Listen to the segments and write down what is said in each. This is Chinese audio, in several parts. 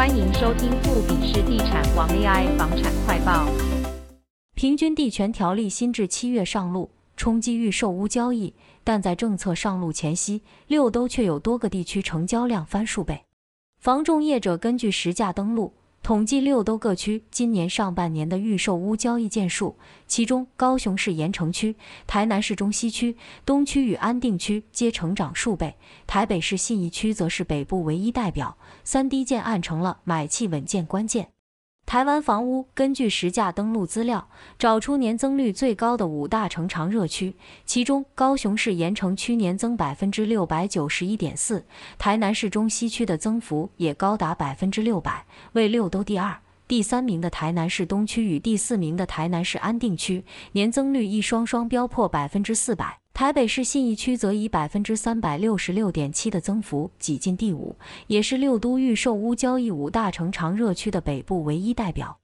欢迎收听富比士地产王 AI 房产快报。平均地权条例新至七月上路，冲击预售屋交易，但在政策上路前夕，六都却有多个地区成交量翻数倍。房仲业者根据实价登录。统计六都各区今年上半年的预售屋交易件数，其中高雄市盐城区、台南市中西区、东区与安定区皆成长数倍，台北市信义区则是北部唯一代表。三低建案成了买气稳健关键。台湾房屋根据实价登录资料，找出年增率最高的五大成长热区，其中高雄市盐埕区年增百分之六百九十一点四，台南市中西区的增幅也高达百分之六百，为六都第二。第三名的台南市东区与第四名的台南市安定区，年增率一双双飙破百分之四百。台北市信义区则以百分之三百六十六点七的增幅挤进第五，也是六都预售屋交易五大成长热区的北部唯一代表。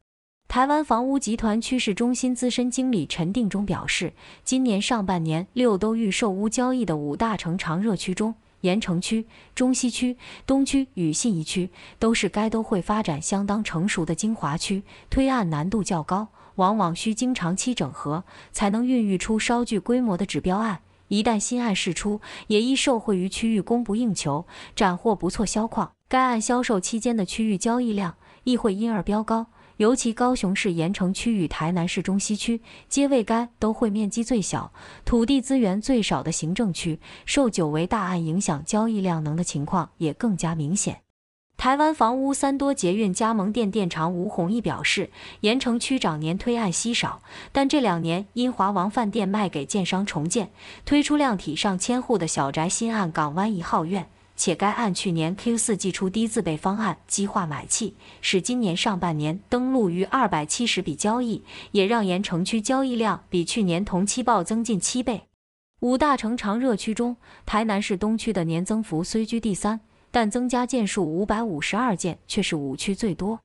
台湾房屋集团趋势中心资深经理陈定中表示，今年上半年六都预售屋交易的五大成长热区中，盐城区、中西区、东区与信义区都是该都会发展相当成熟的精华区，推案难度较高，往往需经长期整合才能孕育出稍具规模的指标案。一旦新案释出，也易受惠于区域供不应求，斩获不错销矿。该案销售期间的区域交易量亦会因而飙高。尤其高雄市盐埕区与台南市中西区，皆为该都会面积最小、土地资源最少的行政区，受久违大案影响，交易量能的情况也更加明显。台湾房屋三多捷运加盟店店长吴弘毅表示，盐城区长年推案稀少，但这两年因华王饭店卖给建商重建，推出量体上千户的小宅新案港湾一号院，且该案去年 Q 四祭出低自备方案，激化买气，使今年上半年登录逾二百七十笔交易，也让盐城区交易量比去年同期暴增近七倍。五大城长热区中，台南市东区的年增幅虽居第三。但增加件数五百五十二件，却是五区最多。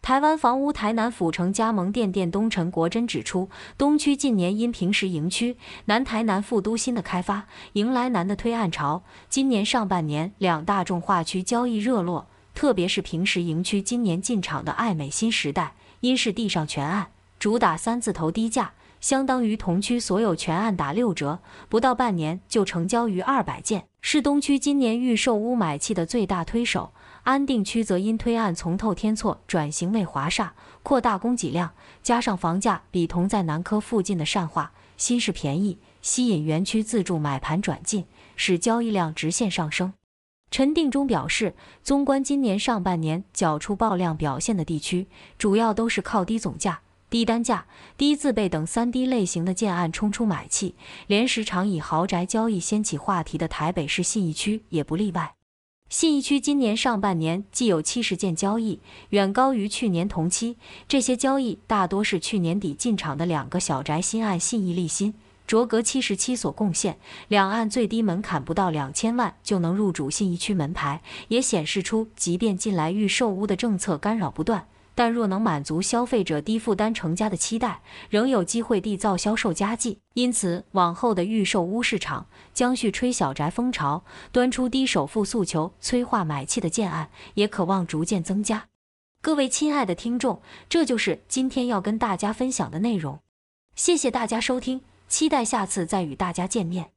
台湾房屋台南府城加盟店店东陈国珍指出，东区近年因平实营区、南台南副都心的开发，迎来南的推案潮。今年上半年，两大重划区交易热络，特别是平实营区今年进场的爱美新时代，因是地上全案，主打三字头低价。相当于同区所有权案打六折，不到半年就成交逾二百件，是东区今年预售屋买气的最大推手。安定区则因推案从透天厝转型为华厦，扩大供给量，加上房价比同在南科附近的善化、新市便宜，吸引园区自住买盘转进，使交易量直线上升。陈定中表示，纵观今年上半年缴出爆量表现的地区，主要都是靠低总价。低单价、低自备等三低类型的建案冲出买气，连时常以豪宅交易掀起话题的台北市信义区也不例外。信义区今年上半年既有七十件交易，远高于去年同期。这些交易大多是去年底进场的两个小宅新案，信义立新、卓阁七十七所贡献。两案最低门槛不到两千万就能入主信义区门牌，也显示出即便近来预售屋的政策干扰不断。但若能满足消费者低负担成家的期待，仍有机会缔造销售佳绩。因此，往后的预售屋市场将续吹小宅风潮，端出低首付诉求催化买气的建案，也可望逐渐增加。各位亲爱的听众，这就是今天要跟大家分享的内容。谢谢大家收听，期待下次再与大家见面。